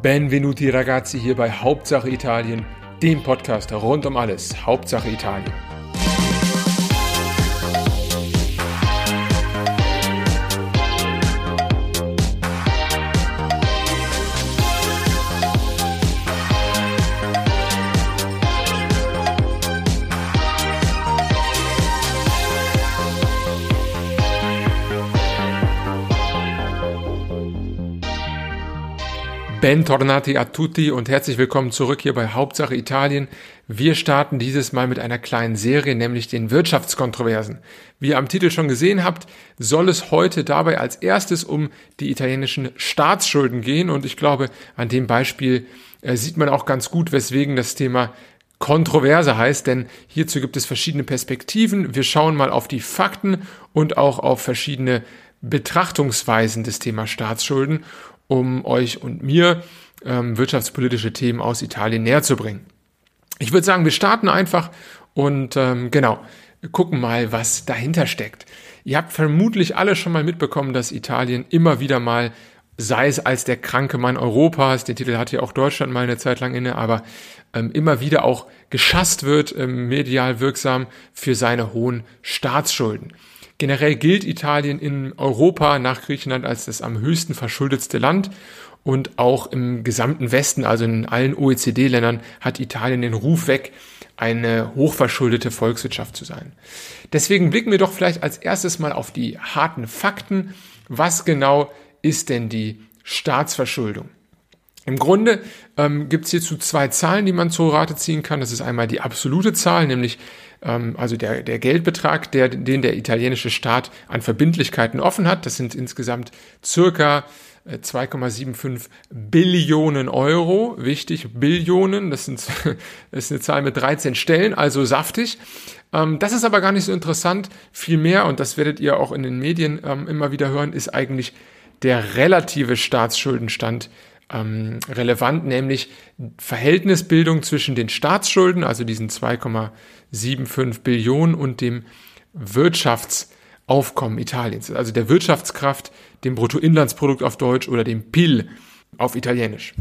Benvenuti ragazzi hier bei Hauptsache Italien, dem Podcast rund um alles, Hauptsache Italien. Bentornati a tutti und herzlich willkommen zurück hier bei Hauptsache Italien. Wir starten dieses Mal mit einer kleinen Serie, nämlich den Wirtschaftskontroversen. Wie ihr am Titel schon gesehen habt, soll es heute dabei als erstes um die italienischen Staatsschulden gehen und ich glaube, an dem Beispiel äh, sieht man auch ganz gut, weswegen das Thema Kontroverse heißt, denn hierzu gibt es verschiedene Perspektiven. Wir schauen mal auf die Fakten und auch auf verschiedene Betrachtungsweisen des Thema Staatsschulden um euch und mir ähm, wirtschaftspolitische Themen aus Italien näher zu bringen. Ich würde sagen, wir starten einfach und ähm, genau, gucken mal, was dahinter steckt. Ihr habt vermutlich alle schon mal mitbekommen, dass Italien immer wieder mal, sei es als der kranke Mann Europas, den Titel hatte ja auch Deutschland mal eine Zeit lang inne, aber ähm, immer wieder auch geschasst wird, ähm, medial wirksam für seine hohen Staatsschulden. Generell gilt Italien in Europa nach Griechenland als das am höchsten verschuldetste Land und auch im gesamten Westen, also in allen OECD-Ländern, hat Italien den Ruf weg, eine hochverschuldete Volkswirtschaft zu sein. Deswegen blicken wir doch vielleicht als erstes mal auf die harten Fakten. Was genau ist denn die Staatsverschuldung? Im Grunde ähm, gibt es hierzu zwei Zahlen, die man zur Rate ziehen kann. Das ist einmal die absolute Zahl, nämlich ähm, also der, der Geldbetrag, der, den der italienische Staat an Verbindlichkeiten offen hat. Das sind insgesamt circa 2,75 äh, Billionen Euro. Wichtig, Billionen, das, sind, das ist eine Zahl mit 13 Stellen, also saftig. Ähm, das ist aber gar nicht so interessant. Vielmehr, und das werdet ihr auch in den Medien ähm, immer wieder hören, ist eigentlich der relative Staatsschuldenstand ähm, relevant, nämlich Verhältnisbildung zwischen den Staatsschulden, also diesen 2,75 Billionen und dem Wirtschaftsaufkommen Italiens, also der Wirtschaftskraft, dem Bruttoinlandsprodukt auf Deutsch oder dem PIL auf Italienisch.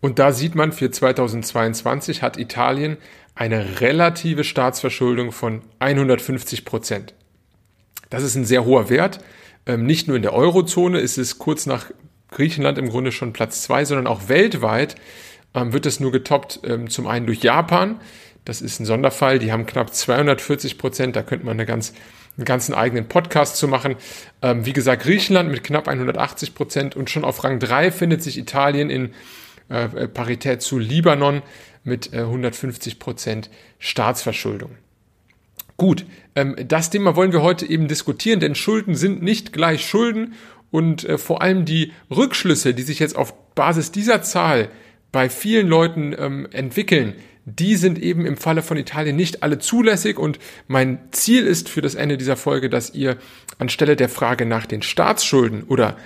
Und da sieht man, für 2022 hat Italien eine relative Staatsverschuldung von 150 Prozent. Das ist ein sehr hoher Wert. Ähm, nicht nur in der Eurozone ist es kurz nach Griechenland im Grunde schon Platz zwei, sondern auch weltweit ähm, wird es nur getoppt, ähm, zum einen durch Japan. Das ist ein Sonderfall. Die haben knapp 240 Prozent. Da könnte man eine ganz, einen ganzen eigenen Podcast zu machen. Ähm, wie gesagt, Griechenland mit knapp 180 Prozent und schon auf Rang drei findet sich Italien in äh, äh Parität zu Libanon mit äh, 150 Prozent Staatsverschuldung. Gut, ähm, das Thema wollen wir heute eben diskutieren, denn Schulden sind nicht gleich Schulden und äh, vor allem die Rückschlüsse, die sich jetzt auf Basis dieser Zahl bei vielen Leuten ähm, entwickeln, die sind eben im Falle von Italien nicht alle zulässig und mein Ziel ist für das Ende dieser Folge, dass ihr anstelle der Frage nach den Staatsschulden oder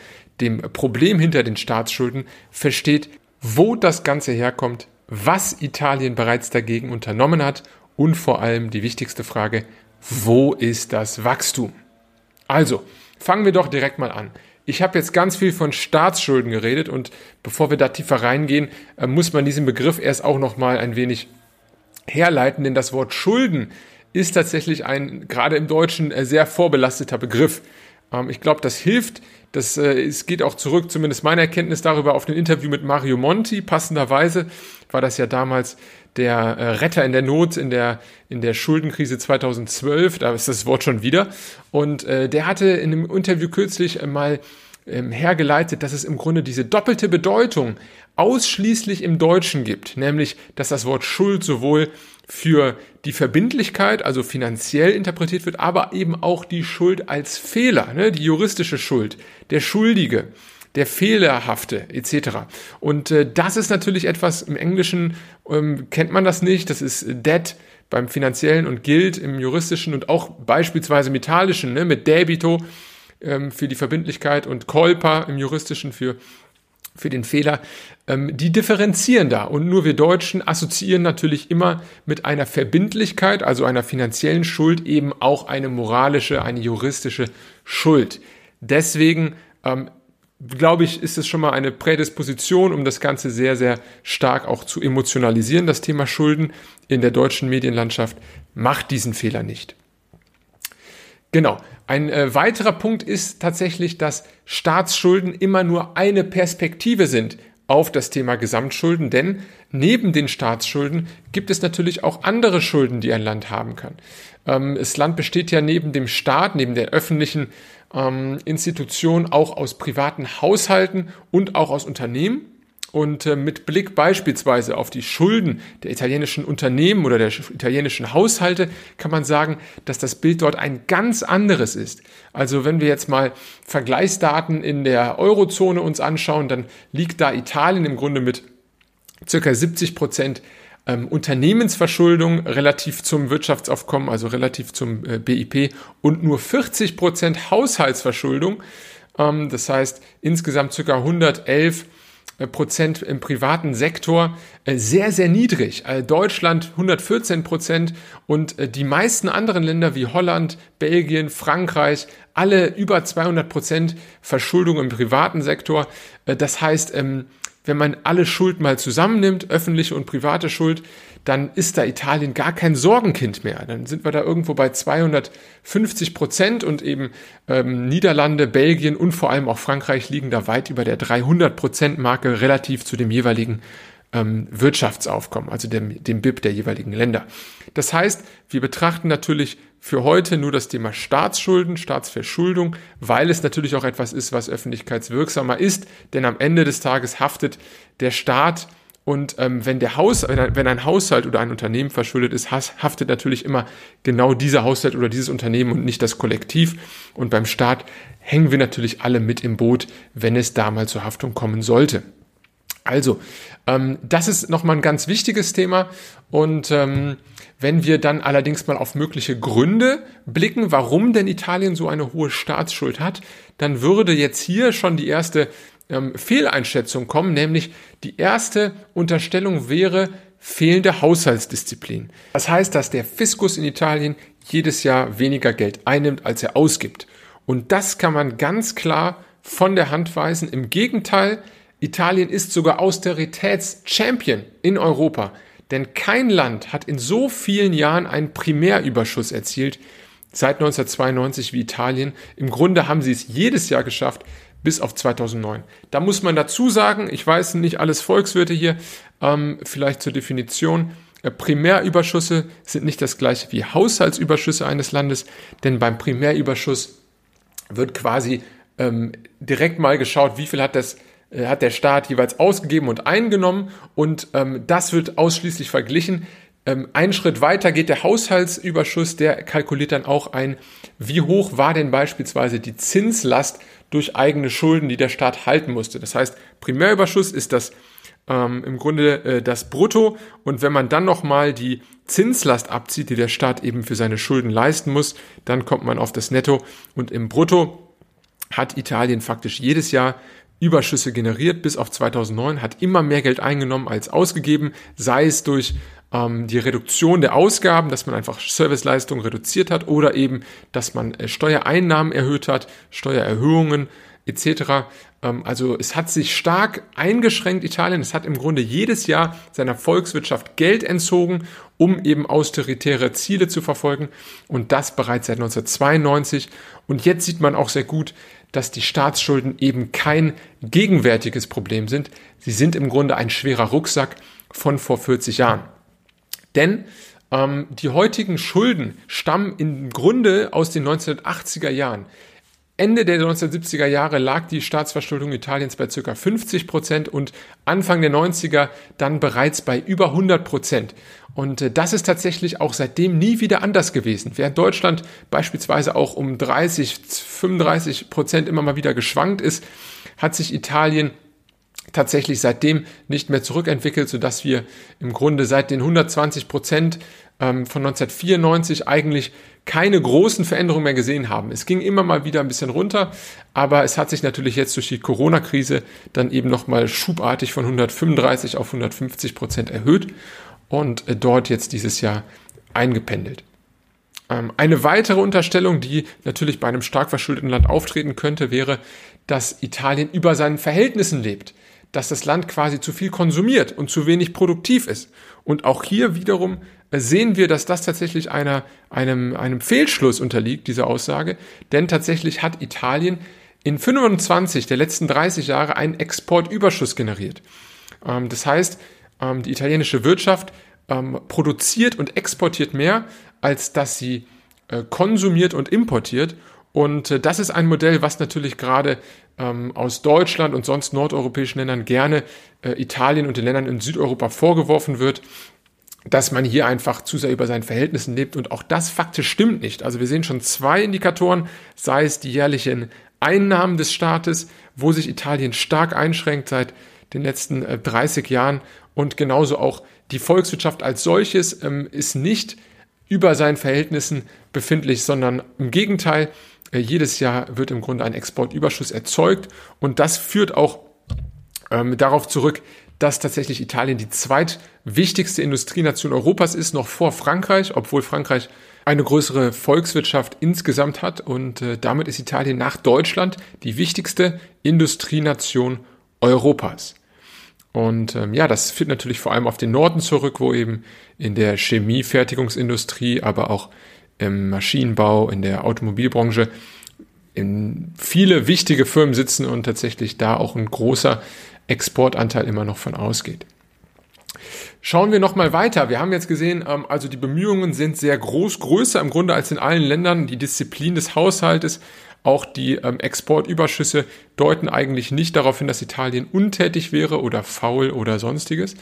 dem Problem hinter den Staatsschulden versteht, wo das Ganze herkommt, was Italien bereits dagegen unternommen hat und vor allem die wichtigste Frage, wo ist das Wachstum? Also, fangen wir doch direkt mal an. Ich habe jetzt ganz viel von Staatsschulden geredet und bevor wir da tiefer reingehen, äh, muss man diesen Begriff erst auch noch mal ein wenig herleiten, denn das Wort Schulden ist tatsächlich ein gerade im Deutschen äh, sehr vorbelasteter Begriff. Ähm, ich glaube, das hilft. Das, äh, es geht auch zurück, zumindest meine Erkenntnis darüber, auf ein Interview mit Mario Monti. Passenderweise war das ja damals der äh, Retter in der Not in der, in der Schuldenkrise 2012, da ist das Wort schon wieder. Und äh, der hatte in einem Interview kürzlich mal ähm, hergeleitet, dass es im Grunde diese doppelte Bedeutung ausschließlich im Deutschen gibt, nämlich dass das Wort Schuld sowohl für die Verbindlichkeit, also finanziell interpretiert wird, aber eben auch die Schuld als Fehler, ne, die juristische Schuld, der Schuldige der Fehlerhafte etc. Und äh, das ist natürlich etwas, im Englischen ähm, kennt man das nicht, das ist Debt beim finanziellen und gilt im juristischen und auch beispielsweise im italischen ne, mit Debito ähm, für die Verbindlichkeit und Colpa im juristischen für für den Fehler, ähm, die differenzieren da. Und nur wir Deutschen assoziieren natürlich immer mit einer Verbindlichkeit, also einer finanziellen Schuld, eben auch eine moralische, eine juristische Schuld. Deswegen ähm, glaube ich, ist es schon mal eine Prädisposition, um das Ganze sehr, sehr stark auch zu emotionalisieren, das Thema Schulden in der deutschen Medienlandschaft. Macht diesen Fehler nicht. Genau. Ein äh, weiterer Punkt ist tatsächlich, dass Staatsschulden immer nur eine Perspektive sind auf das Thema Gesamtschulden, denn neben den Staatsschulden gibt es natürlich auch andere Schulden, die ein Land haben kann. Ähm, das Land besteht ja neben dem Staat, neben der öffentlichen ähm, Institution auch aus privaten Haushalten und auch aus Unternehmen. Und äh, mit Blick beispielsweise auf die Schulden der italienischen Unternehmen oder der italienischen Haushalte kann man sagen, dass das Bild dort ein ganz anderes ist. Also wenn wir jetzt mal Vergleichsdaten in der Eurozone uns anschauen, dann liegt da Italien im Grunde mit circa 70 Prozent ähm, Unternehmensverschuldung relativ zum Wirtschaftsaufkommen, also relativ zum äh, BIP und nur 40 Prozent Haushaltsverschuldung. Ähm, das heißt insgesamt circa 111 äh, Prozent im privaten Sektor äh, sehr, sehr niedrig. Äh, Deutschland 114 Prozent und die meisten anderen Länder wie Holland, Belgien, Frankreich, alle über 200 Prozent Verschuldung im privaten Sektor. Das heißt, ähm, wenn man alle Schuld mal zusammennimmt, öffentliche und private Schuld, dann ist da Italien gar kein Sorgenkind mehr. Dann sind wir da irgendwo bei 250 Prozent und eben ähm, Niederlande, Belgien und vor allem auch Frankreich liegen da weit über der 300 Prozent Marke relativ zu dem jeweiligen ähm, Wirtschaftsaufkommen, also dem, dem BIP der jeweiligen Länder. Das heißt, wir betrachten natürlich für heute nur das Thema Staatsschulden, Staatsverschuldung, weil es natürlich auch etwas ist, was öffentlichkeitswirksamer ist, denn am Ende des Tages haftet der Staat und ähm, wenn der Haus, wenn ein, wenn ein Haushalt oder ein Unternehmen verschuldet ist, haftet natürlich immer genau dieser Haushalt oder dieses Unternehmen und nicht das Kollektiv. Und beim Staat hängen wir natürlich alle mit im Boot, wenn es da mal zur Haftung kommen sollte. Also, ähm, das ist nochmal ein ganz wichtiges Thema. Und ähm, wenn wir dann allerdings mal auf mögliche Gründe blicken, warum denn Italien so eine hohe Staatsschuld hat, dann würde jetzt hier schon die erste ähm, Fehleinschätzung kommen, nämlich die erste Unterstellung wäre fehlende Haushaltsdisziplin. Das heißt, dass der Fiskus in Italien jedes Jahr weniger Geld einnimmt, als er ausgibt. Und das kann man ganz klar von der Hand weisen. Im Gegenteil, Italien ist sogar Austeritätschampion in Europa. Denn kein Land hat in so vielen Jahren einen Primärüberschuss erzielt seit 1992 wie Italien. Im Grunde haben sie es jedes Jahr geschafft, bis auf 2009. Da muss man dazu sagen, ich weiß nicht alles Volkswirte hier, ähm, vielleicht zur Definition, äh, Primärüberschüsse sind nicht das gleiche wie Haushaltsüberschüsse eines Landes, denn beim Primärüberschuss wird quasi ähm, direkt mal geschaut, wie viel hat das hat der Staat jeweils ausgegeben und eingenommen und ähm, das wird ausschließlich verglichen. Ähm, einen Schritt weiter geht der Haushaltsüberschuss, der kalkuliert dann auch ein, wie hoch war denn beispielsweise die Zinslast durch eigene Schulden, die der Staat halten musste. Das heißt, Primärüberschuss ist das ähm, im Grunde äh, das Brutto und wenn man dann nochmal die Zinslast abzieht, die der Staat eben für seine Schulden leisten muss, dann kommt man auf das Netto und im Brutto hat Italien faktisch jedes Jahr Überschüsse generiert bis auf 2009, hat immer mehr Geld eingenommen als ausgegeben, sei es durch ähm, die Reduktion der Ausgaben, dass man einfach Serviceleistungen reduziert hat oder eben, dass man äh, Steuereinnahmen erhöht hat, Steuererhöhungen etc. Ähm, also es hat sich stark eingeschränkt, Italien. Es hat im Grunde jedes Jahr seiner Volkswirtschaft Geld entzogen, um eben austeritäre Ziele zu verfolgen und das bereits seit 1992. Und jetzt sieht man auch sehr gut, dass die Staatsschulden eben kein gegenwärtiges Problem sind. Sie sind im Grunde ein schwerer Rucksack von vor 40 Jahren. Denn ähm, die heutigen Schulden stammen im Grunde aus den 1980er Jahren. Ende der 1970er Jahre lag die Staatsverschuldung Italiens bei ca. 50 Prozent und Anfang der 90er dann bereits bei über 100 Prozent. Und äh, das ist tatsächlich auch seitdem nie wieder anders gewesen. Während Deutschland beispielsweise auch um 30, 35 Prozent immer mal wieder geschwankt ist, hat sich Italien tatsächlich seitdem nicht mehr zurückentwickelt, sodass wir im Grunde seit den 120 Prozent ähm, von 1994 eigentlich keine großen Veränderungen mehr gesehen haben. Es ging immer mal wieder ein bisschen runter, aber es hat sich natürlich jetzt durch die Corona-Krise dann eben nochmal schubartig von 135 auf 150 Prozent erhöht und äh, dort jetzt dieses Jahr eingependelt. Ähm, eine weitere Unterstellung, die natürlich bei einem stark verschuldeten Land auftreten könnte, wäre, dass Italien über seinen Verhältnissen lebt, dass das Land quasi zu viel konsumiert und zu wenig produktiv ist. Und auch hier wiederum äh, sehen wir, dass das tatsächlich einer, einem, einem Fehlschluss unterliegt, diese Aussage. Denn tatsächlich hat Italien in 25 der letzten 30 Jahre einen Exportüberschuss generiert. Ähm, das heißt, ähm, die italienische Wirtschaft ähm, produziert und exportiert mehr, als dass sie äh, konsumiert und importiert. Und äh, das ist ein Modell, was natürlich gerade ähm, aus Deutschland und sonst nordeuropäischen Ländern gerne äh, Italien und den Ländern in Südeuropa vorgeworfen wird, dass man hier einfach zu sehr über seinen Verhältnissen lebt. Und auch das faktisch stimmt nicht. Also wir sehen schon zwei Indikatoren, sei es die jährlichen Einnahmen des Staates, wo sich Italien stark einschränkt seit den letzten äh, 30 Jahren und genauso auch die Volkswirtschaft als solches ähm, ist nicht über seinen Verhältnissen befindlich, sondern im Gegenteil, äh, jedes Jahr wird im Grunde ein Exportüberschuss erzeugt und das führt auch ähm, darauf zurück, dass tatsächlich Italien die zweitwichtigste Industrienation Europas ist, noch vor Frankreich, obwohl Frankreich eine größere Volkswirtschaft insgesamt hat und äh, damit ist Italien nach Deutschland die wichtigste Industrienation Europas. Und ähm, ja, das führt natürlich vor allem auf den Norden zurück, wo eben in der Chemiefertigungsindustrie, aber auch im Maschinenbau, in der Automobilbranche in viele wichtige Firmen sitzen und tatsächlich da auch ein großer Exportanteil immer noch von ausgeht. Schauen wir nochmal weiter. Wir haben jetzt gesehen, ähm, also die Bemühungen sind sehr groß, größer im Grunde als in allen Ländern. Die Disziplin des Haushaltes auch die ähm, Exportüberschüsse deuten eigentlich nicht darauf hin, dass Italien untätig wäre oder faul oder sonstiges.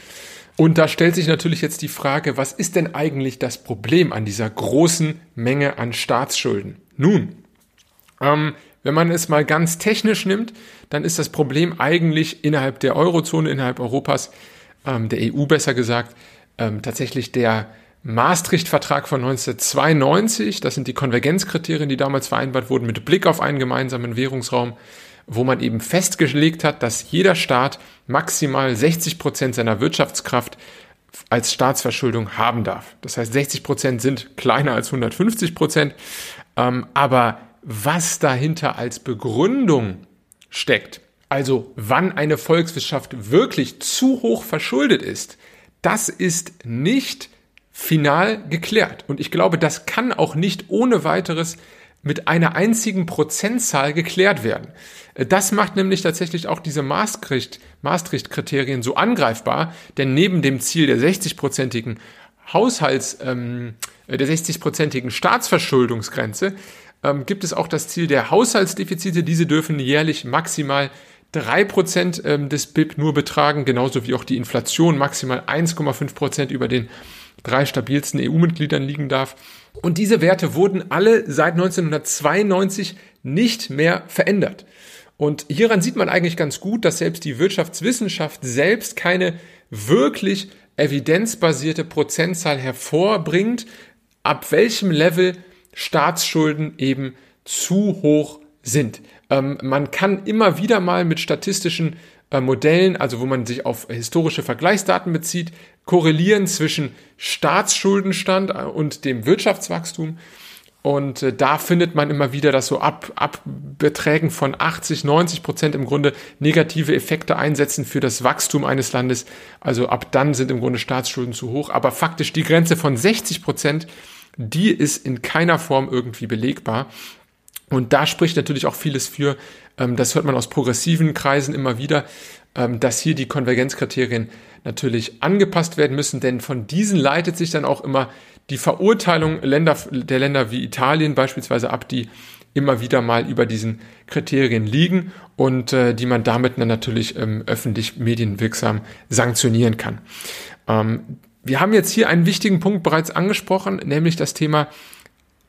Und da stellt sich natürlich jetzt die Frage, was ist denn eigentlich das Problem an dieser großen Menge an Staatsschulden? Nun, ähm, wenn man es mal ganz technisch nimmt, dann ist das Problem eigentlich innerhalb der Eurozone, innerhalb Europas, ähm, der EU besser gesagt, ähm, tatsächlich der Maastricht-Vertrag von 1992, das sind die Konvergenzkriterien, die damals vereinbart wurden, mit Blick auf einen gemeinsamen Währungsraum, wo man eben festgelegt hat, dass jeder Staat maximal 60 Prozent seiner Wirtschaftskraft als Staatsverschuldung haben darf. Das heißt, 60 Prozent sind kleiner als 150 Prozent. Ähm, aber was dahinter als Begründung steckt, also wann eine Volkswirtschaft wirklich zu hoch verschuldet ist, das ist nicht final geklärt. Und ich glaube, das kann auch nicht ohne weiteres mit einer einzigen Prozentzahl geklärt werden. Das macht nämlich tatsächlich auch diese Maastricht, Maastricht-Kriterien so angreifbar, denn neben dem Ziel der 60-prozentigen Haushalts, ähm, der 60-prozentigen Staatsverschuldungsgrenze ähm, gibt es auch das Ziel der Haushaltsdefizite. Diese dürfen jährlich maximal 3% ähm, des BIP nur betragen, genauso wie auch die Inflation maximal 1,5% über den drei stabilsten EU-Mitgliedern liegen darf. Und diese Werte wurden alle seit 1992 nicht mehr verändert. Und hieran sieht man eigentlich ganz gut, dass selbst die Wirtschaftswissenschaft selbst keine wirklich evidenzbasierte Prozentzahl hervorbringt, ab welchem Level Staatsschulden eben zu hoch sind. Ähm, man kann immer wieder mal mit statistischen äh, Modellen, also wo man sich auf historische Vergleichsdaten bezieht, korrelieren zwischen Staatsschuldenstand äh, und dem Wirtschaftswachstum. Und äh, da findet man immer wieder, dass so ab, ab Beträgen von 80, 90 Prozent im Grunde negative Effekte einsetzen für das Wachstum eines Landes. Also ab dann sind im Grunde Staatsschulden zu hoch. Aber faktisch die Grenze von 60 Prozent, die ist in keiner Form irgendwie belegbar. Und da spricht natürlich auch vieles für, ähm, das hört man aus progressiven Kreisen immer wieder, ähm, dass hier die Konvergenzkriterien natürlich angepasst werden müssen, denn von diesen leitet sich dann auch immer die Verurteilung Länder, der Länder wie Italien beispielsweise ab, die immer wieder mal über diesen Kriterien liegen und äh, die man damit dann natürlich ähm, öffentlich medienwirksam sanktionieren kann. Ähm, wir haben jetzt hier einen wichtigen Punkt bereits angesprochen, nämlich das Thema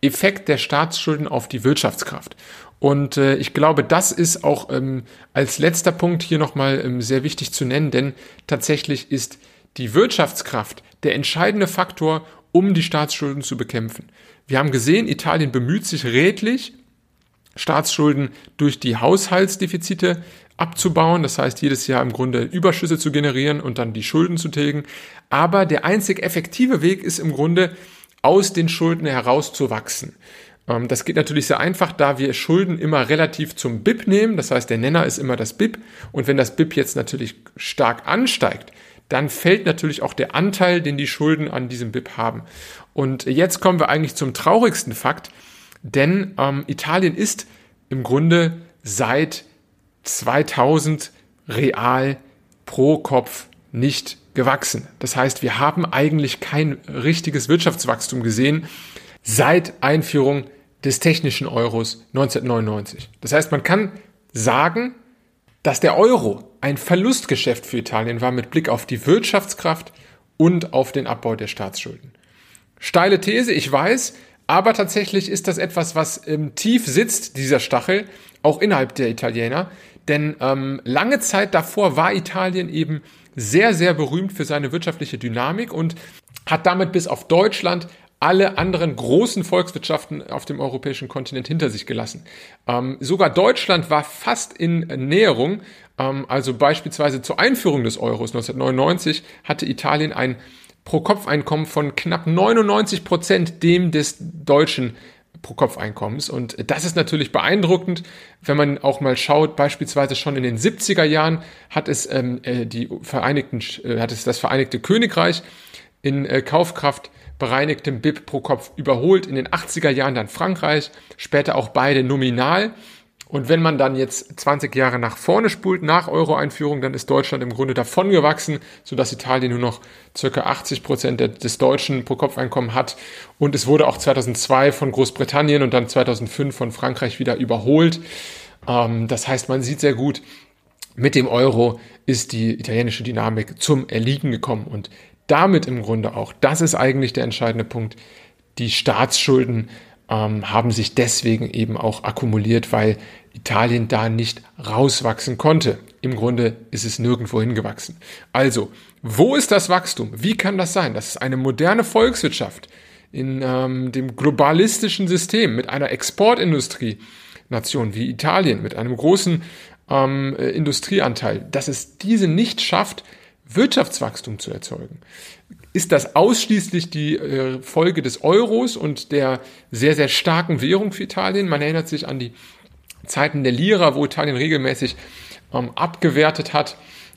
Effekt der Staatsschulden auf die Wirtschaftskraft. Und äh, ich glaube, das ist auch ähm, als letzter Punkt hier nochmal ähm, sehr wichtig zu nennen, denn tatsächlich ist die Wirtschaftskraft der entscheidende Faktor, um die Staatsschulden zu bekämpfen. Wir haben gesehen, Italien bemüht sich redlich, Staatsschulden durch die Haushaltsdefizite abzubauen, das heißt jedes Jahr im Grunde Überschüsse zu generieren und dann die Schulden zu tilgen. Aber der einzig effektive Weg ist im Grunde, aus den Schulden herauszuwachsen. Ähm, das geht natürlich sehr einfach, da wir Schulden immer relativ zum BIP nehmen. Das heißt, der Nenner ist immer das BIP. Und wenn das BIP jetzt natürlich stark ansteigt, dann fällt natürlich auch der Anteil, den die Schulden an diesem BIP haben. Und jetzt kommen wir eigentlich zum traurigsten Fakt, denn ähm, Italien ist im Grunde seit 2000 real pro Kopf nicht gewachsen. Das heißt, wir haben eigentlich kein richtiges Wirtschaftswachstum gesehen seit Einführung des technischen Euros 1999. Das heißt, man kann sagen, dass der Euro ein Verlustgeschäft für Italien war mit Blick auf die Wirtschaftskraft und auf den Abbau der Staatsschulden. Steile These, ich weiß, aber tatsächlich ist das etwas, was ähm, tief sitzt, dieser Stachel, auch innerhalb der Italiener. Denn ähm, lange Zeit davor war Italien eben sehr, sehr berühmt für seine wirtschaftliche Dynamik und hat damit bis auf Deutschland alle anderen großen Volkswirtschaften auf dem europäischen Kontinent hinter sich gelassen. Ähm, sogar Deutschland war fast in Näherung. Ähm, also beispielsweise zur Einführung des Euros 1999 hatte Italien ein Pro-Kopf-Einkommen von knapp 99 Prozent dem des deutschen Pro-Kopf-Einkommens. Und das ist natürlich beeindruckend, wenn man auch mal schaut, beispielsweise schon in den 70er Jahren hat es, ähm, äh, die Vereinigten, äh, hat es das Vereinigte Königreich in äh, Kaufkraft bereinigtem BIP pro Kopf überholt. In den 80er Jahren dann Frankreich, später auch beide nominal. Und wenn man dann jetzt 20 Jahre nach vorne spult, nach Euro-Einführung, dann ist Deutschland im Grunde davon gewachsen, sodass Italien nur noch circa 80 Prozent des deutschen Pro-Kopf-Einkommen hat. Und es wurde auch 2002 von Großbritannien und dann 2005 von Frankreich wieder überholt. Ähm, das heißt, man sieht sehr gut, mit dem Euro ist die italienische Dynamik zum Erliegen gekommen und damit im Grunde auch, das ist eigentlich der entscheidende Punkt, die Staatsschulden ähm, haben sich deswegen eben auch akkumuliert, weil Italien da nicht rauswachsen konnte. Im Grunde ist es nirgendwo hingewachsen. Also, wo ist das Wachstum? Wie kann das sein? Das ist eine moderne Volkswirtschaft in ähm, dem globalistischen System mit einer Exportindustrie. Nation wie Italien mit einem großen ähm, Industrieanteil, dass es diese nicht schafft, Wirtschaftswachstum zu erzeugen. Ist das ausschließlich die äh, Folge des Euros und der sehr, sehr starken Währung für Italien? Man erinnert sich an die Zeiten der Lira, wo Italien regelmäßig ähm, abgewertet hat,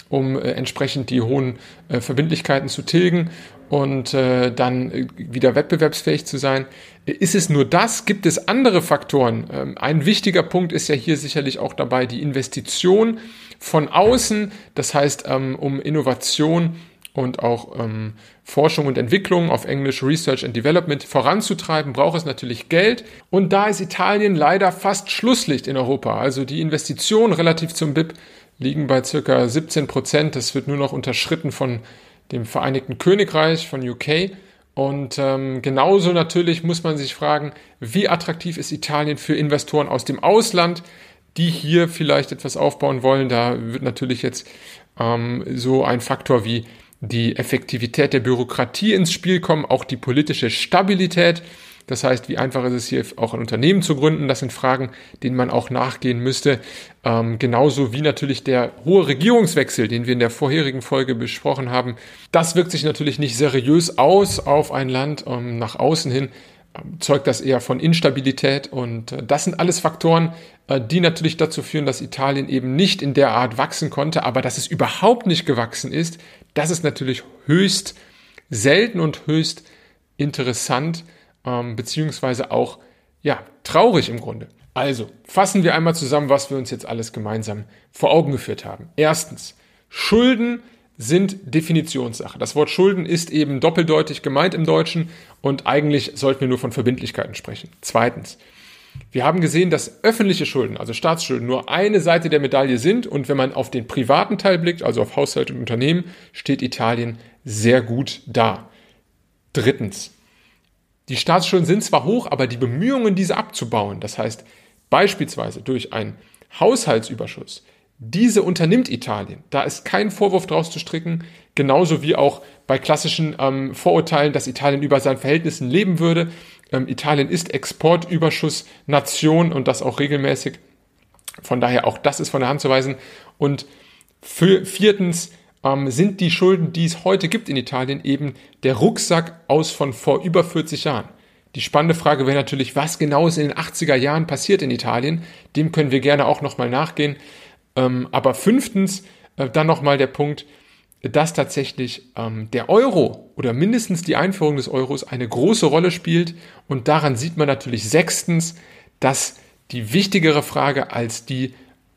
um äh, entsprechend die hohen äh, Verbindlichkeiten zu tilgen und äh, dann äh, wieder wettbewerbsfähig zu sein. Ist es nur das? Gibt es andere Faktoren? Ähm, ein wichtiger Punkt ist ja hier sicherlich auch dabei die Investition von außen, das heißt ähm, um Innovation und auch ähm, Forschung und Entwicklung auf Englisch Research and Development voranzutreiben, braucht es natürlich Geld. Und da ist Italien leider fast Schlusslicht in Europa. Also die Investitionen relativ zum BIP liegen bei circa 17 Prozent. Das wird nur noch unterschritten von dem Vereinigten Königreich, von UK. Und ähm, genauso natürlich muss man sich fragen, wie attraktiv ist Italien für Investoren aus dem Ausland, die hier vielleicht etwas aufbauen wollen. Da wird natürlich jetzt ähm, so ein Faktor wie die Effektivität der Bürokratie ins Spiel kommen, auch die politische Stabilität. Das heißt, wie einfach ist es hier auch ein Unternehmen zu gründen? Das sind Fragen, denen man auch nachgehen müsste. Ähm, genauso wie natürlich der hohe Regierungswechsel, den wir in der vorherigen Folge besprochen haben. Das wirkt sich natürlich nicht seriös aus auf ein Land ähm, nach außen hin zeugt das eher von Instabilität und äh, das sind alles Faktoren, äh, die natürlich dazu führen, dass Italien eben nicht in der Art wachsen konnte, aber dass es überhaupt nicht gewachsen ist, das ist natürlich höchst selten und höchst interessant, ähm, beziehungsweise auch, ja, traurig im Grunde. Also, fassen wir einmal zusammen, was wir uns jetzt alles gemeinsam vor Augen geführt haben. Erstens, Schulden sind Definitionssache. Das Wort Schulden ist eben doppeldeutig gemeint im Deutschen und eigentlich sollten wir nur von Verbindlichkeiten sprechen. Zweitens, wir haben gesehen, dass öffentliche Schulden, also Staatsschulden, nur eine Seite der Medaille sind und wenn man auf den privaten Teil blickt, also auf Haushalte und Unternehmen, steht Italien sehr gut da. Drittens, die Staatsschulden sind zwar hoch, aber die Bemühungen, diese abzubauen, das heißt beispielsweise durch einen Haushaltsüberschuss, diese unternimmt Italien. Da ist kein Vorwurf draus zu stricken, genauso wie auch bei klassischen ähm, Vorurteilen, dass Italien über seinen Verhältnissen leben würde. Ähm, Italien ist Exportüberschussnation und das auch regelmäßig. Von daher auch das ist von der Hand zu weisen. Und für, viertens ähm, sind die Schulden, die es heute gibt in Italien, eben der Rucksack aus von vor über 40 Jahren. Die spannende Frage wäre natürlich, was genau ist in den 80er Jahren passiert in Italien? Dem können wir gerne auch nochmal nachgehen. Ähm, aber fünftens, äh, dann nochmal der Punkt, dass tatsächlich ähm, der Euro oder mindestens die Einführung des Euros eine große Rolle spielt. Und daran sieht man natürlich sechstens, dass die wichtigere Frage als die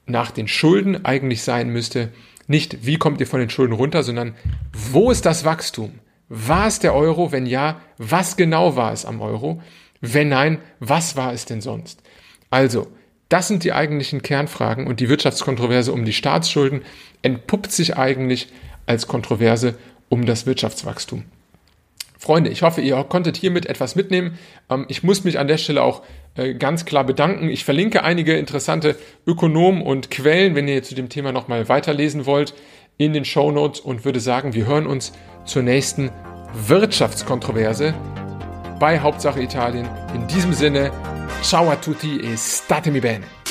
nach den Schulden eigentlich sein müsste, nicht wie kommt ihr von den Schulden runter, sondern wo ist das Wachstum? War es der Euro? Wenn ja, was genau war es am Euro? Wenn nein, was war es denn sonst? Also, das sind die eigentlichen Kernfragen und die Wirtschaftskontroverse um die Staatsschulden entpuppt sich eigentlich als Kontroverse um das Wirtschaftswachstum. Freunde, ich hoffe, ihr konntet hiermit etwas mitnehmen. Ähm, ich muss mich an der Stelle auch äh, ganz klar bedanken. Ich verlinke einige interessante Ökonomen und Quellen, wenn ihr zu dem Thema nochmal weiterlesen wollt, in den Show Notes und würde sagen, wir hören uns zur nächsten Wirtschaftskontroverse bei Hauptsache Italien. In diesem Sinne, ciao a tutti e statemi bene.